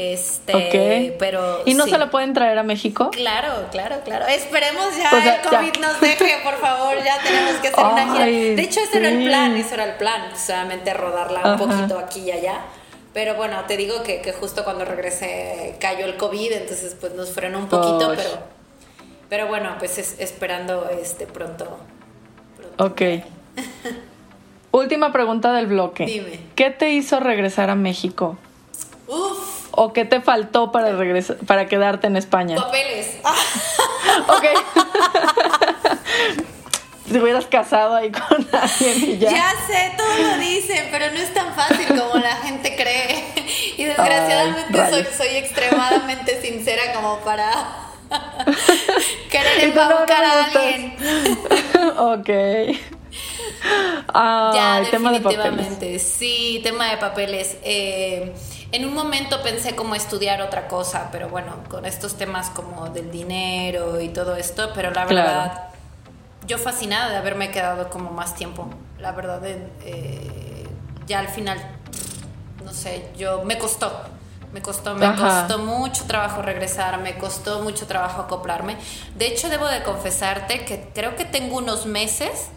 Este, pero ¿Y no se la pueden traer a México? Claro, claro, claro. Esperemos ya el COVID nos deje, por favor, ya tenemos que hacer una gira. De hecho, ese era el plan, eso era el plan, solamente rodarla un poquito aquí y allá. Pero bueno, te digo que, que, justo cuando regresé cayó el COVID, entonces pues nos frenó un poquito, pero, pero bueno, pues esperando este pronto. pronto. Ok. Última pregunta del bloque. Dime. ¿Qué te hizo regresar a México? Uf. ¿O qué te faltó para regresar, para quedarte en España? Papeles. ok. te hubieras casado ahí con alguien y ya. Ya sé, todo lo dicen, pero no es tan fácil como la gente cree. Y desgraciadamente soy, soy extremadamente sincera como para querer embaucar a alguien. ok. Ah, ya, definitivamente. Sí, tema de papeles. Eh, en un momento pensé como estudiar otra cosa, pero bueno, con estos temas como del dinero y todo esto, pero la verdad, yo fascinada de haberme quedado como más tiempo. La verdad, eh, ya al final, no sé, yo me costó. Me costó, me costó mucho trabajo regresar, me costó mucho trabajo acoplarme. De hecho, debo de confesarte que creo que tengo unos meses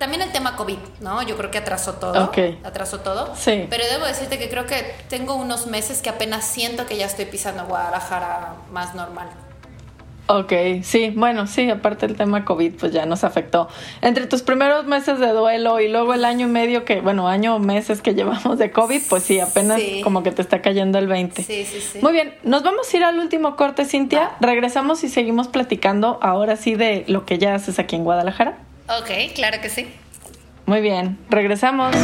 también el tema COVID, ¿no? Yo creo que atrasó todo. Ok. Atrasó todo. Sí. Pero debo decirte que creo que tengo unos meses que apenas siento que ya estoy pisando Guadalajara más normal. Ok, sí, bueno, sí, aparte el tema COVID pues ya nos afectó. Entre tus primeros meses de duelo y luego el año y medio que, bueno, año o meses que llevamos de COVID, pues sí, apenas como que te está cayendo el 20. Sí, sí, sí. Muy bien, nos vamos a ir al último corte, Cintia. Regresamos y seguimos platicando ahora sí de lo que ya haces aquí en Guadalajara. Ok, claro que sí. Muy bien, regresamos.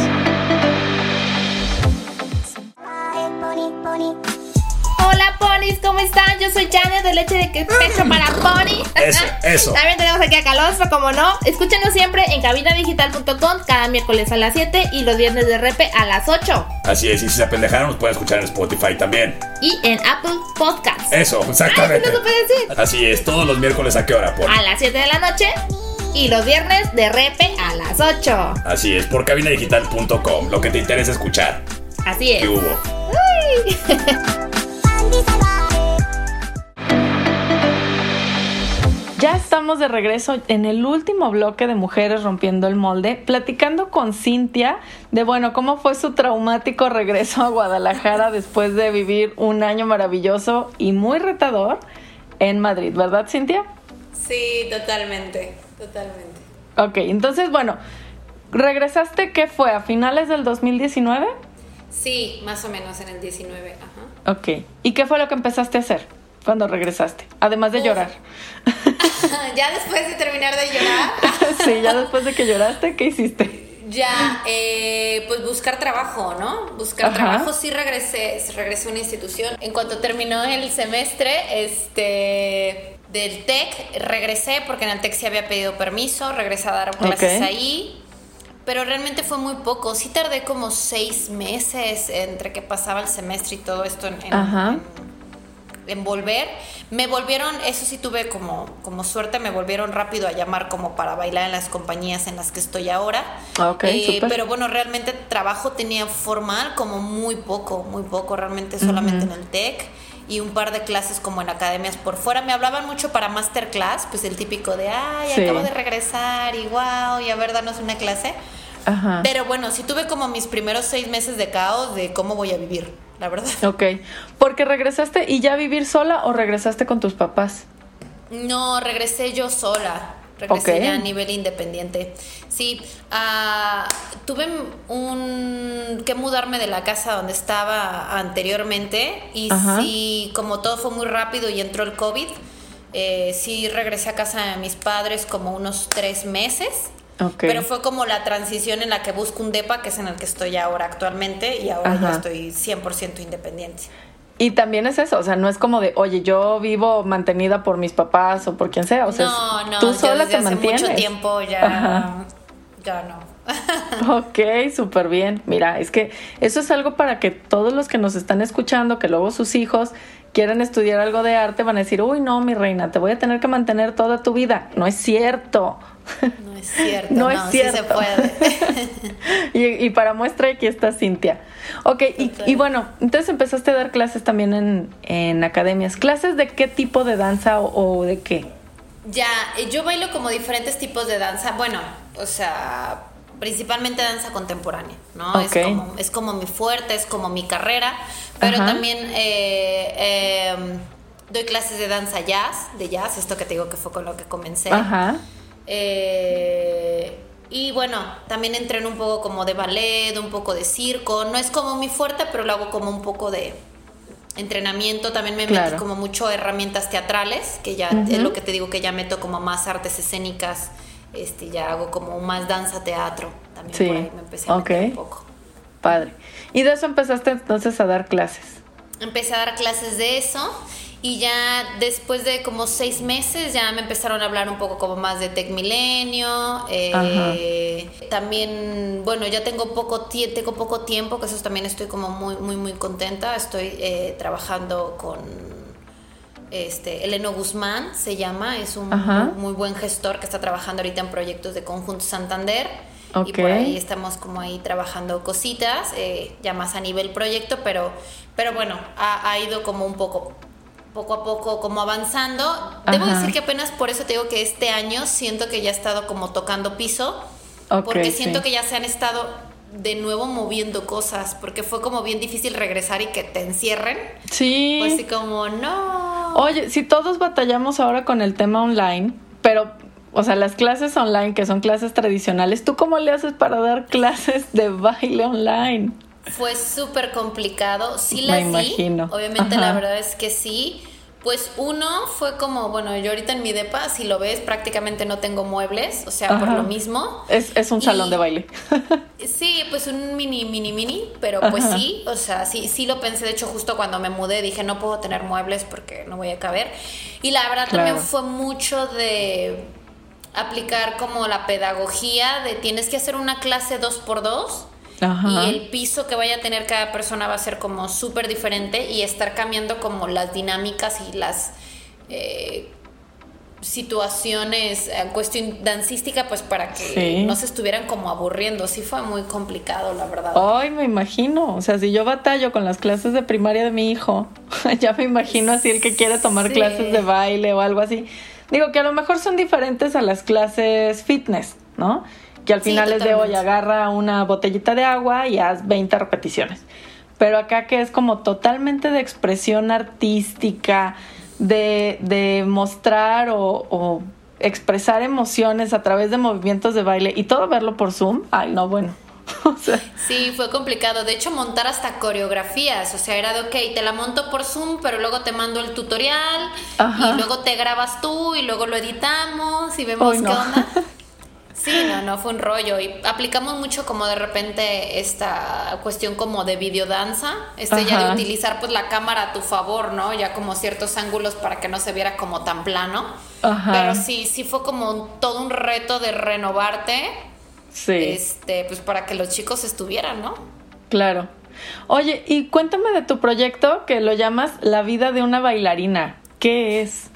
Hola ponis, ¿cómo están? Yo soy Janet de Leche de Pecho para Pony. Eso, eso. También tenemos aquí a Calostro, como no. Escúchenos siempre en cabinadigital.com cada miércoles a las 7 y los viernes de repe a las 8. Así es, y si se apendejaron nos pueden escuchar en Spotify también. Y en Apple Podcasts. Eso, exactamente. Ay, ¿sí no decir? Así es, todos los miércoles a qué hora, Pony. A las 7 de la noche y los viernes de repe a las 8. Así es, por cabinadigital.com, lo que te interesa escuchar. Así es. ¿Qué hubo? Ya estamos de regreso en el último bloque de Mujeres Rompiendo el Molde, platicando con Cintia de, bueno, cómo fue su traumático regreso a Guadalajara después de vivir un año maravilloso y muy retador en Madrid, ¿verdad, Cintia? Sí, totalmente, totalmente. Ok, entonces, bueno, ¿regresaste qué fue? ¿A finales del 2019? Sí, más o menos en el 19, ajá. Ok, ¿y qué fue lo que empezaste a hacer cuando regresaste? Además de llorar. ya después de terminar de llorar. sí, ya después de que lloraste, ¿qué hiciste? Ya, eh, pues buscar trabajo, ¿no? Buscar trabajo. Sí regresé, regresé a una institución. En cuanto terminó el semestre, este del TEC, regresé porque en el TEC sí había pedido permiso, regresé a dar clases ahí, pero realmente fue muy poco. Sí tardé como seis meses entre que pasaba el semestre y todo esto en, en, volver. Me volvieron, eso sí tuve como, como suerte, me volvieron rápido a llamar como para bailar en las compañías en las que estoy ahora. Ok, eh, pero bueno, realmente trabajo tenía formal como muy poco, muy poco, realmente solamente en el TEC y un par de clases como en academias por fuera. Me hablaban mucho para masterclass, pues el típico de, ay, acabo de regresar y wow, y a ver, danos una clase. Ajá. Pero bueno, sí tuve como mis primeros seis meses de caos de cómo voy a vivir, la verdad. Ok, porque regresaste y ya vivir sola o regresaste con tus papás? No, regresé yo sola. Regresé ya a nivel independiente. Sí, uh, tuve un que mudarme de la casa donde estaba anteriormente y sí, como todo fue muy rápido y entró el COVID, eh, sí regresé a casa de mis padres como unos tres meses. Pero fue como la transición en la que busco un DEPA, que es en el que estoy ahora actualmente, y ahora ya estoy 100% independiente. Y también es eso, o sea, no es como de, oye, yo vivo mantenida por mis papás o por quien sea, o sea, no, no, tú sola desde te hace mantienes. mucho tiempo ya, ya no. ok, súper bien. Mira, es que eso es algo para que todos los que nos están escuchando, que luego sus hijos quieren estudiar algo de arte, van a decir, uy, no, mi reina, te voy a tener que mantener toda tu vida. No es cierto. No es cierto. no, es cierto. Sí se puede. y, y, para muestra aquí está Cintia. Ok, y, y, bueno, entonces empezaste a dar clases también en, en, academias. ¿Clases de qué tipo de danza o, o de qué? Ya, eh, yo bailo como diferentes tipos de danza. Bueno, o sea, principalmente danza contemporánea, ¿no? Es, como, es como mi fuerte, es como mi carrera, pero también eh, em, doy clases de danza jazz, de jazz, esto que te digo que fue con lo que comencé. Ajá. Eh, y bueno, también entreno un poco como de ballet, un poco de circo. No es como mi fuerte, pero lo hago como un poco de entrenamiento. También me metí como mucho herramientas teatrales, que ya es lo que te digo que ya meto como más artes escénicas. Este, ya hago como más danza teatro. También sí. por ahí me empecé a meter un poco. Padre. Y de eso empezaste entonces a dar clases. Empecé a dar clases de eso y ya después de como seis meses ya me empezaron a hablar un poco como más de Tech Milenio. Eh, también, bueno, ya tengo poco, tengo poco tiempo, que eso también estoy como muy, muy, muy contenta. Estoy eh, trabajando con este, Eleno Guzmán, se llama, es un muy, buen gestor que está trabajando ahorita en proyectos de Conjunto Santander. Y por ahí estamos como ahí trabajando cositas, eh, ya más a nivel proyecto, pero, pero bueno, ha, ha ido como un poco poco a poco como avanzando. Debo decir que apenas por eso te digo que este año siento que ya he estado como tocando piso, porque siento que ya se han estado de nuevo moviendo cosas, porque fue como bien difícil regresar y que te encierren. Sí. Pues así como, no. Oye, si todos batallamos ahora con el tema online, pero, o sea, las clases online, que son clases tradicionales, ¿tú cómo le haces para dar clases de baile online? Fue súper complicado. Sí las Me imagino. Obviamente la verdad es que sí. Pues uno fue como, bueno, yo ahorita en mi depa, si lo ves, prácticamente no tengo muebles, o sea, por lo mismo. Es, un salón de baile. sí, pues un mini, mini, mini, pero pues sí, o sea, sí, sí lo pensé, de hecho, justo cuando me mudé dije, no puedo tener muebles porque no voy a caber. Y la verdad también fue mucho de aplicar como la pedagogía de tienes que hacer una clase dos por dos y el piso que vaya a tener cada persona va a ser como súper diferente y estar cambiando como las dinámicas y las eh, situaciones en cuestión dancística pues para que no se estuvieran como aburriendo. Sí fue muy complicado, la verdad. Ay, me imagino. O sea, si yo batallo con las clases de primaria de mi hijo, ya me imagino así el que quiere tomar clases de baile o algo así. Digo que a lo mejor son diferentes a las clases fitness, ¿no? Que al final es de hoy agarra una botellita de agua y haz 20 repeticiones. Pero acá que es como totalmente de expresión artística, de, mostrar o, expresar emociones a través de movimientos de baile y todo verlo por Zoom, ay no, bueno. Sí, fue complicado. De hecho, montar hasta coreografías. O sea, era de, ok, te la monto por Zoom, pero luego te mando el tutorial y luego te grabas tú y luego lo editamos y vemos qué onda. Sí, no, no, fue un rollo. Y aplicamos mucho como de repente esta cuestión como de videodanza, este ya de utilizar pues la cámara a tu favor, ¿no? Ya como ciertos ángulos para que no se viera como tan plano. Pero sí, sí fue como todo un reto de renovarte. Sí. Este, pues para que los chicos estuvieran, ¿no? Claro. Oye, y cuéntame de tu proyecto que lo llamas La vida de una bailarina. ¿Qué es?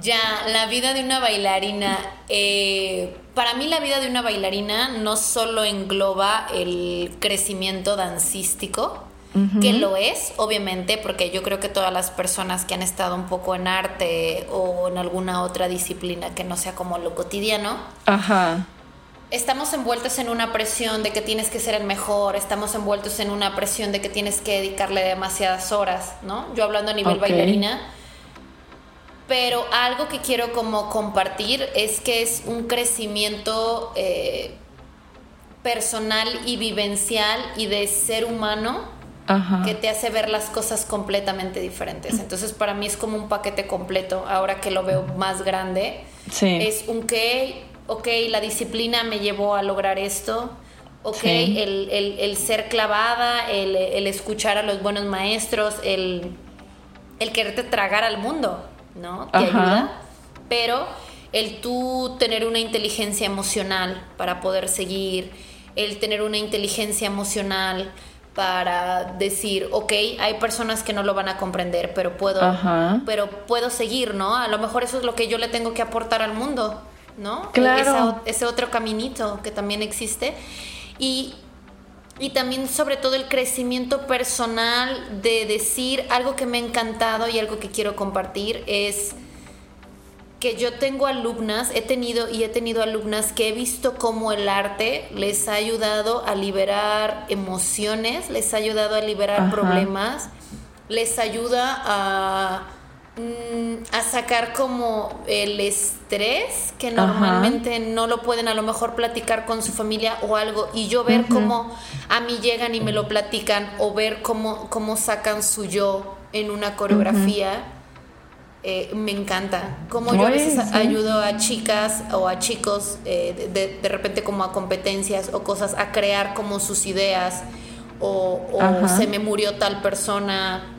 Ya, la vida de una bailarina. Eh, para mí la vida de una bailarina no solo engloba el crecimiento dancístico, que lo es, obviamente, porque yo creo que todas las personas que han estado un poco en arte o en alguna otra disciplina que no sea como lo cotidiano, Ajá. estamos envueltos en una presión de que tienes que ser el mejor, estamos envueltos en una presión de que tienes que dedicarle demasiadas horas, ¿no? Yo hablando a nivel bailarina pero algo que quiero como compartir es que es un crecimiento eh, personal y vivencial y de ser humano que te hace ver las cosas completamente diferentes. Entonces para mí es como un paquete completo, ahora que lo veo más grande. Es un que, ok, la disciplina me llevó a lograr esto. Ok, el, ser clavada, el, escuchar a los buenos maestros, el, el quererte tragar al mundo. ¿No? Te ayuda, pero el tú tener una inteligencia emocional para poder seguir, el tener una inteligencia emocional para decir, ok, hay personas que no lo van a comprender, pero puedo, pero puedo seguir, ¿no? A lo mejor eso es lo que yo le tengo que aportar al mundo, ¿no? Claro. ese otro caminito que también existe. Y y también sobre todo el crecimiento personal de decir algo que me ha encantado y algo que quiero compartir es que yo tengo alumnas, he tenido y he tenido alumnas que he visto cómo el arte les ha ayudado a liberar emociones, les ha ayudado a liberar problemas, les ayuda a a sacar como el estrés que normalmente no lo pueden a lo mejor platicar con su familia o algo y yo ver cómo a mí llegan y me lo platican o ver cómo, cómo sacan su yo en una coreografía. Eh, me encanta. Como yo a veces ayudo a chicas o a chicos eh, de, repente como a competencias o cosas a crear como sus ideas o, o se me murió tal persona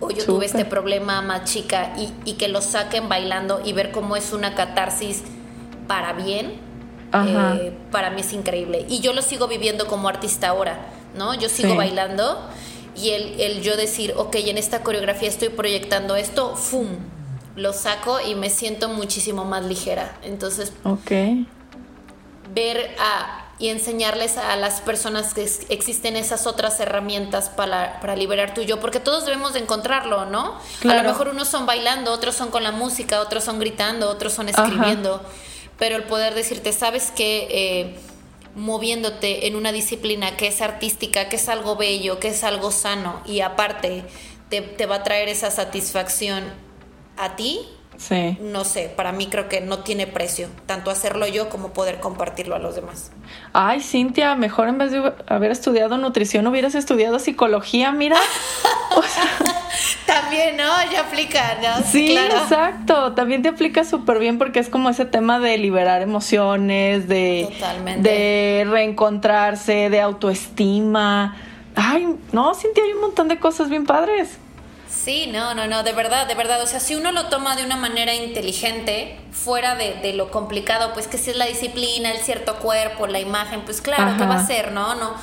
o yo tuve este problema más chica y, que lo saquen bailando y ver cómo es una catarsis para bien, eh, para mí es increíble. Y yo lo sigo viviendo como artista ahora, ¿no? Yo sigo bailando y el, el, yo decir, ok, en esta coreografía estoy proyectando esto, ¡fum! Lo saco y me siento muchísimo más ligera. Entonces, okay. ver a y enseñarles a las personas que existen esas otras herramientas para, para liberar tu yo, porque todos debemos de encontrarlo, ¿no? A lo mejor unos son bailando, otros son con la música, otros son gritando, otros son escribiendo, pero el poder decirte, sabes que eh, moviéndote en una disciplina que es artística, que es algo bello, que es algo sano y aparte te, te va a traer esa satisfacción a ti, Sí. No sé, para mí creo que no tiene precio, tanto hacerlo yo como poder compartirlo a los demás. Ay, Cintia, mejor en vez de haber estudiado nutrición hubieras estudiado psicología, mira. También, ¿no? Ya aplica, ¿no? Sí, exacto. También te aplica súper bien porque es como ese tema de liberar emociones, de, de reencontrarse, de autoestima. Ay, no, Cintia, hay un montón de cosas bien padres. Sí, no, no, no, de verdad, de verdad. O sea, si uno lo toma de una manera inteligente, fuera de, lo complicado, pues que si es la disciplina, el cierto cuerpo, la imagen, pues claro, ¿qué va a ser, no? No.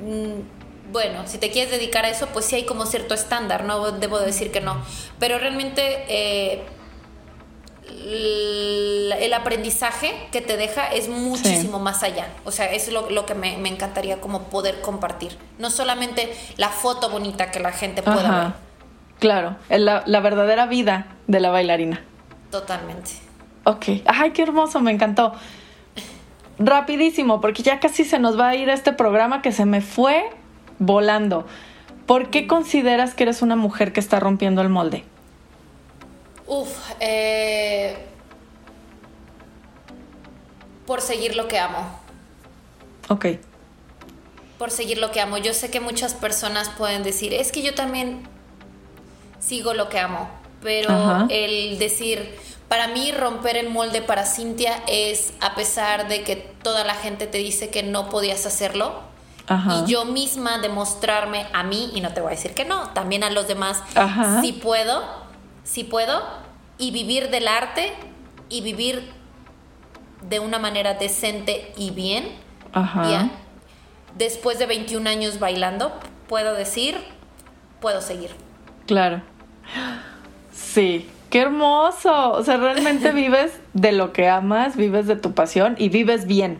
Mm, bueno, si te quieres dedicar a eso, pues sí hay como cierto estándar, no debo decir que no. Pero realmente eh, el aprendizaje que te deja es muchísimo más allá. O sea, es lo, lo que me, encantaría como poder compartir. No solamente la foto bonita que la gente pueda ver Claro, la, la verdadera vida de la bailarina. Totalmente. Ok. Ay, qué hermoso, me encantó. Rapidísimo, porque ya casi se nos va a ir este programa que se me fue volando. ¿Por qué consideras que eres una mujer que está rompiendo el molde? Uf, eh, por seguir lo que amo. Ok. Por seguir lo que amo. Yo sé que muchas personas pueden decir, es que yo también sigo lo que amo. Pero el decir, para mí romper el molde para Cintia es, a pesar de que toda la gente te dice que no podías hacerlo, y yo misma demostrarme a mí, y no te voy a decir que no, también a los demás, si puedo, si puedo, y vivir del arte y vivir de una manera decente y bien. Después de 21 años bailando, puedo decir, puedo seguir. Claro. Sí, qué hermoso. O sea, realmente vives de lo que amas, vives de tu pasión y vives bien.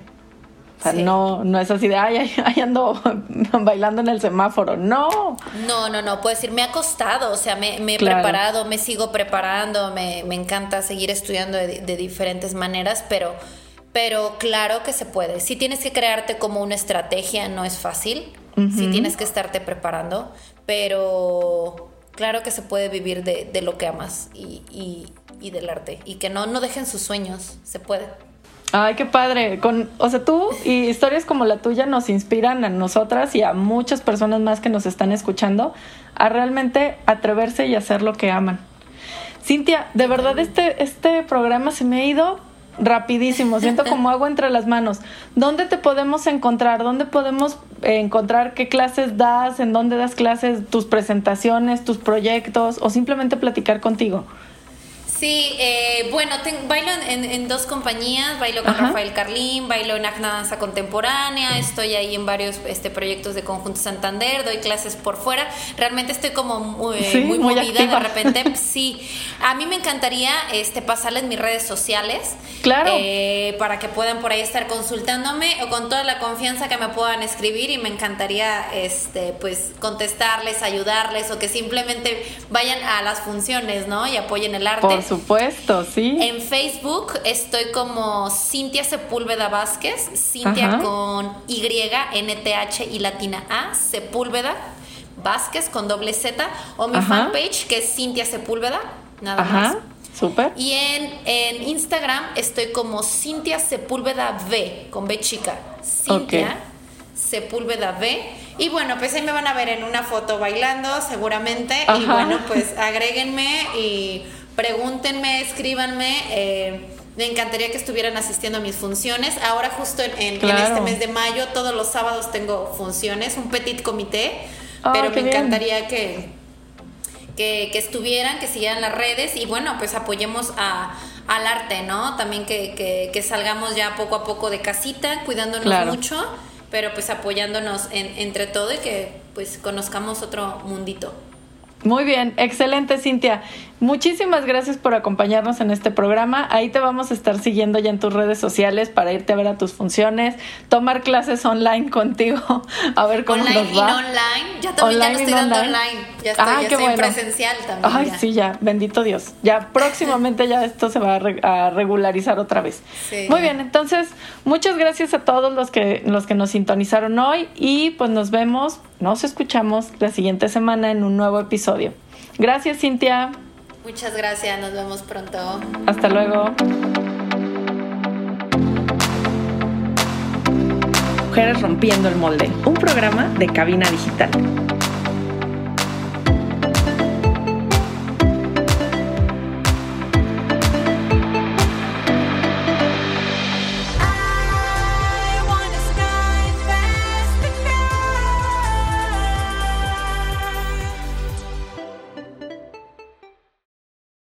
O sea, no, no es así de, ay, ay, ando bailando en el semáforo. No. No, no, no. Puedo decir, me ha costado. O sea, me, he preparado, me sigo preparando. Me, encanta seguir estudiando de, de, diferentes maneras, pero, pero claro que se puede. Si tienes que crearte como una estrategia, no es fácil. Si tienes que estarte preparando, pero claro que se puede vivir de, lo que amas y, del arte. Y que no, no dejen sus sueños, se puede. Ay, qué padre. Con, o sea, tú y historias como la tuya nos inspiran a nosotras y a muchas personas más que nos están escuchando a realmente atreverse y hacer lo que aman. Cintia, de verdad este, este programa se me ha ido rapidísimo, siento como agua entre las manos. ¿Dónde te podemos encontrar? ¿Dónde podemos encontrar qué clases das? ¿En dónde das clases? ¿Tus presentaciones? ¿Tus proyectos? ¿O simplemente platicar contigo? Sí, eh, bueno, bailo en, dos compañías, bailo con Rafael Carlín, bailo en Acna Danza Contemporánea, estoy ahí en varios este, proyectos de Conjunto Santander, doy clases por fuera, realmente estoy como muy, muy, movida de repente, sí, a mí me encantaría este, pasarles mis redes sociales, claro, eh, para que puedan por ahí estar consultándome o con toda la confianza que me puedan escribir y me encantaría este, pues contestarles, ayudarles o que simplemente vayan a las funciones, ¿no? Y apoyen el arte supuesto, sí. En Facebook estoy como Cintia Sepúlveda Vázquez, Cintia con Y, NTH y latina A, Sepúlveda Vázquez con doble Z, o mi fanpage que es Cintia Sepúlveda, nada más. Súper. Y en, en, Instagram estoy como Cintia Sepúlveda V, con B chica. Cintia Sepúlveda V. Y bueno, pues ahí me van a ver en una foto bailando, seguramente. Y bueno, pues agréguenme y pregúntenme, escríbanme. Eh, me encantaría que estuvieran asistiendo a mis funciones. Ahora justo en, este mes de mayo, todos los sábados tengo funciones, un petit comité, pero me encantaría que, que, estuvieran, que siguieran las redes y bueno, pues apoyemos a, al arte, ¿no? También que, que, salgamos ya poco a poco de casita, cuidándonos mucho, pero pues apoyándonos entre todo y que pues conozcamos otro mundito. Muy bien, excelente Cintia. Muchísimas gracias por acompañarnos en este programa. Ahí te vamos a estar siguiendo ya en tus redes sociales para irte a ver a tus funciones, tomar clases online contigo, a ver cómo online nos va. Y online, ya también ya no estoy dando online, ya estoy, ah, ya presencial también. Ay, sí, ya, bendito Dios. Ya próximamente ya esto se va a, regularizar otra vez. Muy bien, entonces, muchas gracias a todos los que los que nos sintonizaron hoy y pues nos vemos, nos escuchamos la siguiente semana en un nuevo episodio. Gracias, Cintia. Muchas gracias, nos vemos pronto. Hasta luego. Mujeres Rompiendo el Molde, un programa de cabina digital.